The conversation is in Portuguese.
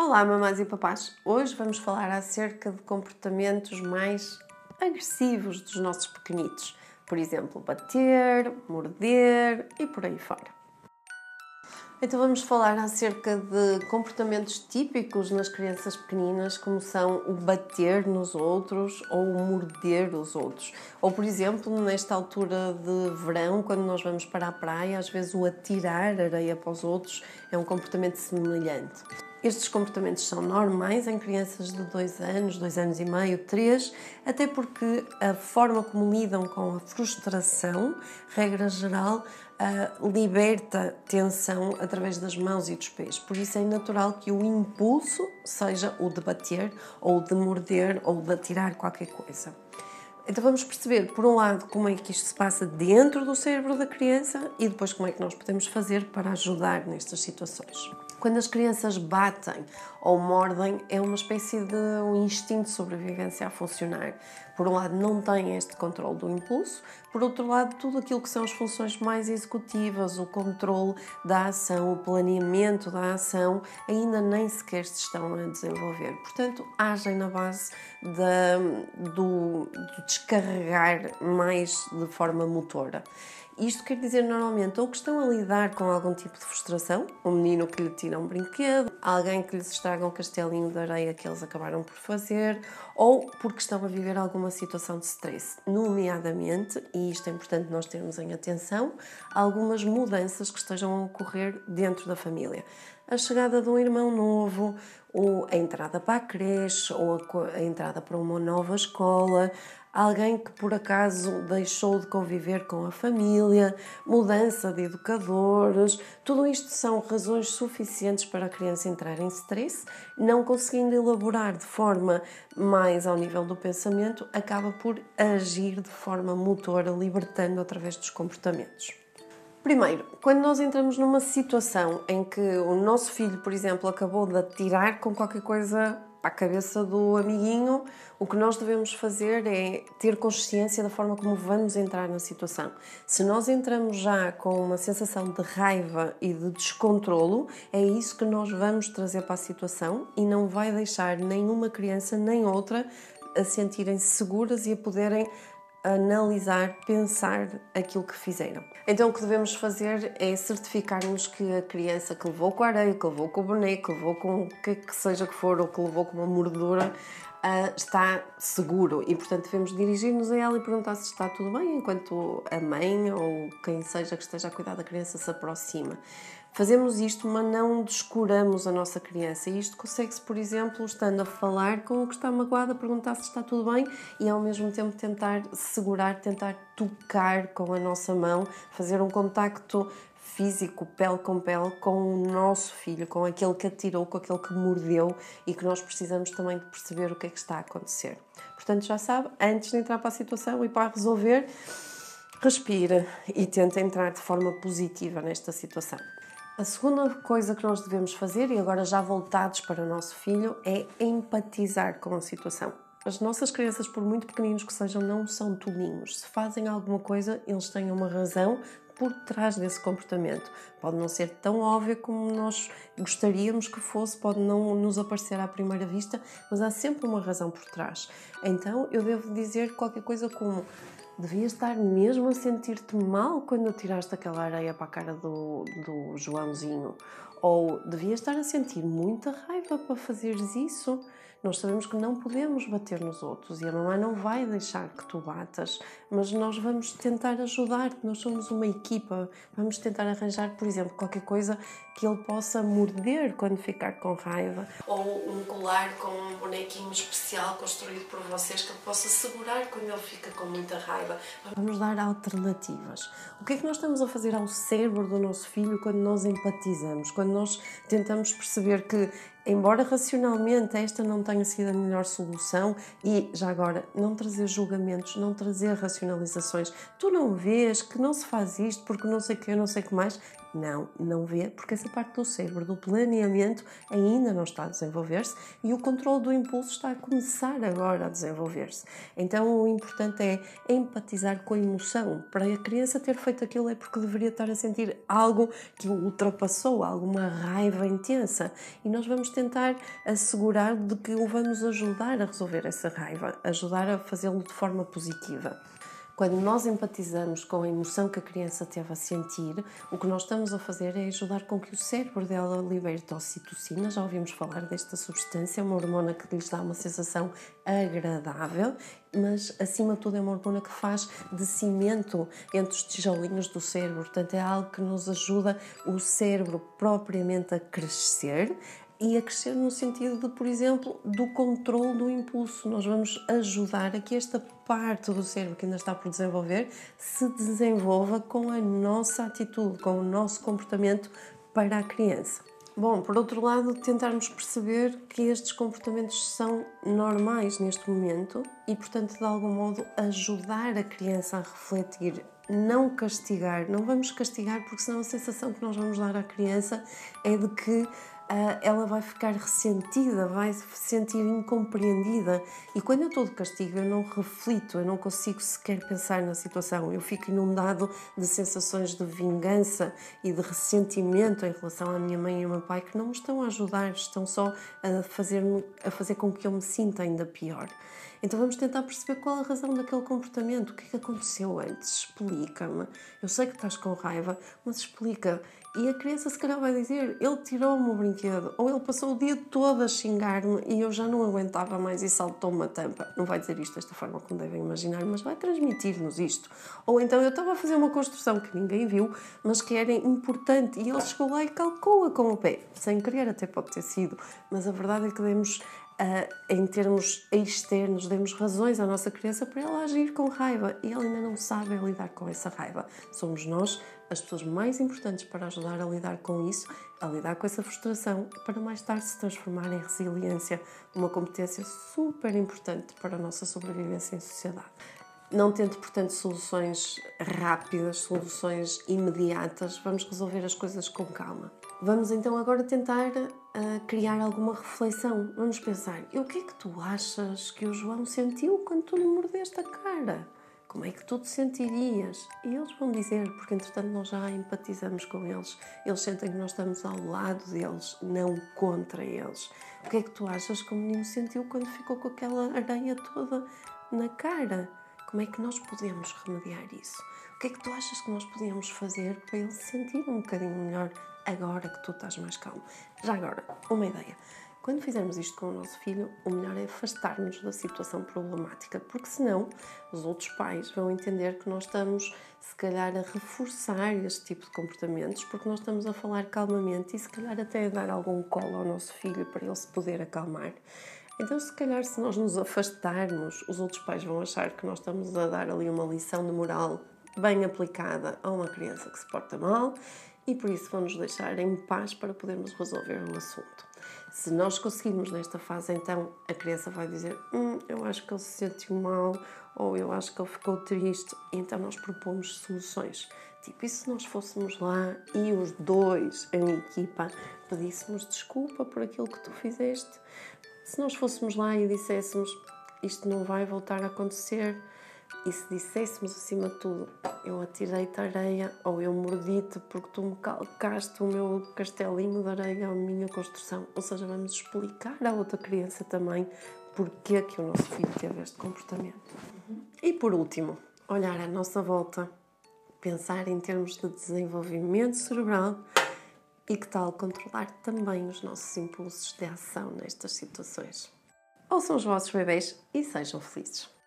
Olá, mamães e papás! Hoje vamos falar acerca de comportamentos mais agressivos dos nossos pequenitos. Por exemplo, bater, morder e por aí fora. Então vamos falar acerca de comportamentos típicos nas crianças pequeninas, como são o bater nos outros ou o morder os outros. Ou, por exemplo, nesta altura de verão, quando nós vamos para a praia, às vezes o atirar areia para os outros é um comportamento semelhante. Estes comportamentos são normais em crianças de 2 anos, 2 anos e meio, 3, até porque a forma como lidam com a frustração, regra geral, uh, liberta tensão através das mãos e dos pés. Por isso é natural que o impulso seja o de bater, ou de morder, ou de atirar qualquer coisa. Então vamos perceber, por um lado, como é que isto se passa dentro do cérebro da criança e depois como é que nós podemos fazer para ajudar nestas situações. Quando as crianças batem ou mordem, é uma espécie de um instinto de sobrevivência a funcionar. Por um lado, não têm este controle do impulso, por outro lado, tudo aquilo que são as funções mais executivas, o controle da ação, o planeamento da ação, ainda nem sequer se estão a desenvolver. Portanto, agem na base do, do descarregar mais de forma motora. Isto quer dizer normalmente ou que estão a lidar com algum tipo de frustração, um menino que lhe tira um brinquedo, alguém que lhes estraga um castelinho de areia que eles acabaram por fazer, ou porque estão a viver alguma situação de stress, nomeadamente, e isto é importante nós termos em atenção, algumas mudanças que estejam a ocorrer dentro da família. A chegada de um irmão novo, ou a entrada para a creche, ou a entrada para uma nova escola, alguém que por acaso deixou de conviver com a família, mudança de educadores, tudo isto são razões suficientes para a criança entrar em stress, não conseguindo elaborar de forma mais ao nível do pensamento, acaba por agir de forma motora, libertando através dos comportamentos. Primeiro, quando nós entramos numa situação em que o nosso filho, por exemplo, acabou de atirar com qualquer coisa a cabeça do amiguinho, o que nós devemos fazer é ter consciência da forma como vamos entrar na situação. Se nós entramos já com uma sensação de raiva e de descontrolo, é isso que nós vamos trazer para a situação e não vai deixar nenhuma criança nem outra a sentirem-se seguras e a poderem analisar, pensar aquilo que fizeram. Então o que devemos fazer é certificarmos que a criança que levou com a areia, que levou com o boneco, que levou com o que, que seja que for, ou que levou com uma mordedura, uh, está seguro e portanto devemos dirigir-nos a ela e perguntar se está tudo bem enquanto a mãe ou quem seja que esteja a cuidar da criança se aproxima. Fazemos isto, mas não descuramos a nossa criança. E isto consegue-se, por exemplo, estando a falar com o que está magoado, a perguntar se está tudo bem e ao mesmo tempo tentar segurar, tentar tocar com a nossa mão, fazer um contacto físico, pele com pele, com o nosso filho, com aquele que atirou, com aquele que mordeu e que nós precisamos também de perceber o que é que está a acontecer. Portanto, já sabe, antes de entrar para a situação e para resolver, respira e tenta entrar de forma positiva nesta situação. A segunda coisa que nós devemos fazer, e agora já voltados para o nosso filho, é empatizar com a situação. As nossas crianças, por muito pequeninos que sejam, não são tolinhos. Se fazem alguma coisa, eles têm uma razão por trás desse comportamento. Pode não ser tão óbvio como nós gostaríamos que fosse, pode não nos aparecer à primeira vista, mas há sempre uma razão por trás. Então eu devo dizer qualquer coisa como devias estar mesmo a sentir-te mal quando tiraste aquela areia para a cara do, do Joãozinho. Ou devias estar a sentir muita raiva para fazeres isso. Nós sabemos que não podemos bater nos outros e a mamãe não vai deixar que tu batas, mas nós vamos tentar ajudar-te. Nós somos uma equipa. Vamos tentar arranjar, por exemplo, qualquer coisa que ele possa morder quando ficar com raiva. Ou um colar com um bonequinho especial construído por vocês que ele possa segurar quando ele fica com muita raiva. Vamos dar alternativas. O que é que nós estamos a fazer ao cérebro do nosso filho quando nós empatizamos? Quando nós tentamos perceber que embora racionalmente esta não tenha sido a melhor solução, e já agora, não trazer julgamentos, não trazer racionalizações. Tu não vês que não se faz isto porque não sei o que, não sei o que mais. Não, não vê, porque essa parte do cérebro, do planeamento, ainda não está a desenvolver-se e o controle do impulso está a começar agora a desenvolver-se. Então, o importante é empatizar com a emoção. Para a criança ter feito aquilo é porque deveria estar a sentir algo que o ultrapassou, alguma raiva intensa. E nós vamos tentar assegurar de que o vamos ajudar a resolver essa raiva, ajudar a fazê-lo de forma positiva. Quando nós empatizamos com a emoção que a criança teve a sentir, o que nós estamos a fazer é ajudar com que o cérebro dela liberte ocitocina. Já ouvimos falar desta substância, uma hormona que lhes dá uma sensação agradável, mas acima de tudo é uma hormona que faz de cimento entre os tijolinhos do cérebro. Portanto, é algo que nos ajuda o cérebro propriamente a crescer, e a crescer no sentido de, por exemplo, do controle do impulso. Nós vamos ajudar a que esta parte do cérebro que ainda está por desenvolver se desenvolva com a nossa atitude, com o nosso comportamento para a criança. Bom, por outro lado, tentarmos perceber que estes comportamentos são normais neste momento e, portanto, de algum modo, ajudar a criança a refletir, não castigar. Não vamos castigar, porque senão a sensação que nós vamos dar à criança é de que ela vai ficar ressentida, vai se sentir incompreendida. E quando eu estou de castigo, eu não reflito, eu não consigo sequer pensar na situação. Eu fico inundado de sensações de vingança e de ressentimento em relação à minha mãe e ao meu pai que não me estão a ajudar, estão só a fazer, a fazer com que eu me sinta ainda pior. Então vamos tentar perceber qual a razão daquele comportamento, o que é que aconteceu antes, explica-me. Eu sei que estás com raiva, mas explica. E a criança se calhar vai dizer: ele tirou-me o brinquedo, ou ele passou o dia todo a xingar-me e eu já não aguentava mais e saltou-me a tampa. Não vai dizer isto desta forma como devem imaginar, mas vai transmitir-nos isto. Ou então eu estava a fazer uma construção que ninguém viu, mas que era importante e ele chegou lá e calcou-a com o pé. Sem querer, até pode ter sido, mas a verdade é que demos Uh, em termos externos, demos razões à nossa criança para ela agir com raiva e ela ainda não sabe lidar com essa raiva. Somos nós as pessoas mais importantes para ajudar a lidar com isso, a lidar com essa frustração, para mais tarde se transformar em resiliência, uma competência super importante para a nossa sobrevivência em sociedade. Não tente, portanto, soluções rápidas, soluções imediatas, vamos resolver as coisas com calma. Vamos então agora tentar uh, criar alguma reflexão. Vamos pensar: o que é que tu achas que o João sentiu quando tu lhe mordeste a cara? Como é que tu te sentirias? E eles vão dizer, porque entretanto nós já empatizamos com eles, eles sentem que nós estamos ao lado deles, não contra eles. O que é que tu achas que o menino sentiu quando ficou com aquela areia toda na cara? Como é que nós podemos remediar isso? O que é que tu achas que nós podíamos fazer para ele se sentir um bocadinho melhor agora que tu estás mais calmo? Já agora, uma ideia. Quando fizermos isto com o nosso filho, o melhor é afastar-nos da situação problemática, porque senão os outros pais vão entender que nós estamos, se calhar, a reforçar este tipo de comportamentos, porque nós estamos a falar calmamente e, se calhar, até a dar algum colo ao nosso filho para ele se poder acalmar. Então, se calhar, se nós nos afastarmos, os outros pais vão achar que nós estamos a dar ali uma lição de moral bem aplicada a uma criança que se porta mal e por isso vão nos deixar em paz para podermos resolver o assunto. Se nós conseguirmos nesta fase, então a criança vai dizer: hum, Eu acho que ele se sentiu mal, ou eu acho que ele ficou triste, então nós propomos soluções. Tipo, e se nós fôssemos lá e os dois, em equipa, pedíssemos desculpa por aquilo que tu fizeste? Se nós fôssemos lá e disséssemos isto não vai voltar a acontecer, e se disséssemos acima de tudo eu atirei-te areia ou eu mordi-te porque tu me calcaste o meu castelinho de areia, a minha construção, ou seja, vamos explicar à outra criança também porque é que o nosso filho teve este comportamento. Uhum. E por último, olhar à nossa volta, pensar em termos de desenvolvimento cerebral e que tal controlar também os nossos impulsos de ação nestas situações. Ouçam os vossos bebês e sejam felizes.